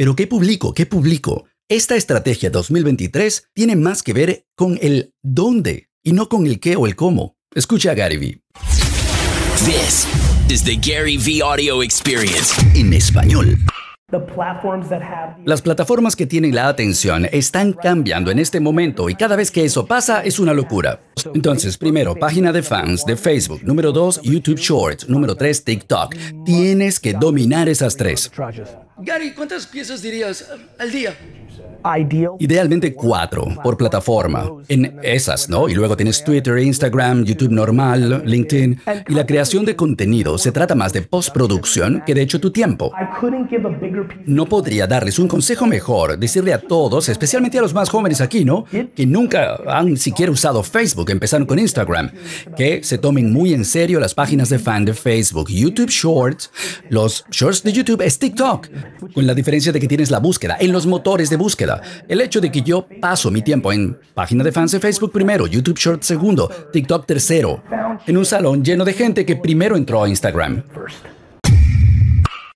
Pero ¿qué publico? ¿Qué publico? Esta estrategia 2023 tiene más que ver con el dónde y no con el qué o el cómo. Escucha a Gary Vee. This is the Gary V Audio Experience. En español. Las plataformas que tienen la atención están cambiando en este momento y cada vez que eso pasa es una locura. Entonces, primero, página de fans de Facebook. Número dos, YouTube Shorts. Número tres, TikTok. Tienes que dominar esas tres. Gary, ¿cuántas piezas dirías al día? Ideal. Idealmente cuatro por plataforma. En esas, ¿no? Y luego tienes Twitter, Instagram, YouTube normal, LinkedIn. Y la creación de contenido se trata más de postproducción que de hecho tu tiempo. No podría darles un consejo mejor, decirle a todos, especialmente a los más jóvenes aquí, ¿no? Que nunca han siquiera usado Facebook, empezaron con Instagram, que se tomen muy en serio las páginas de fan de Facebook, YouTube Shorts, los Shorts de YouTube es TikTok, con la diferencia de que tienes la búsqueda en los motores de búsqueda. El hecho de que yo paso mi tiempo en página de fans de Facebook primero, YouTube Shorts segundo, TikTok tercero, en un salón lleno de gente que primero entró a Instagram.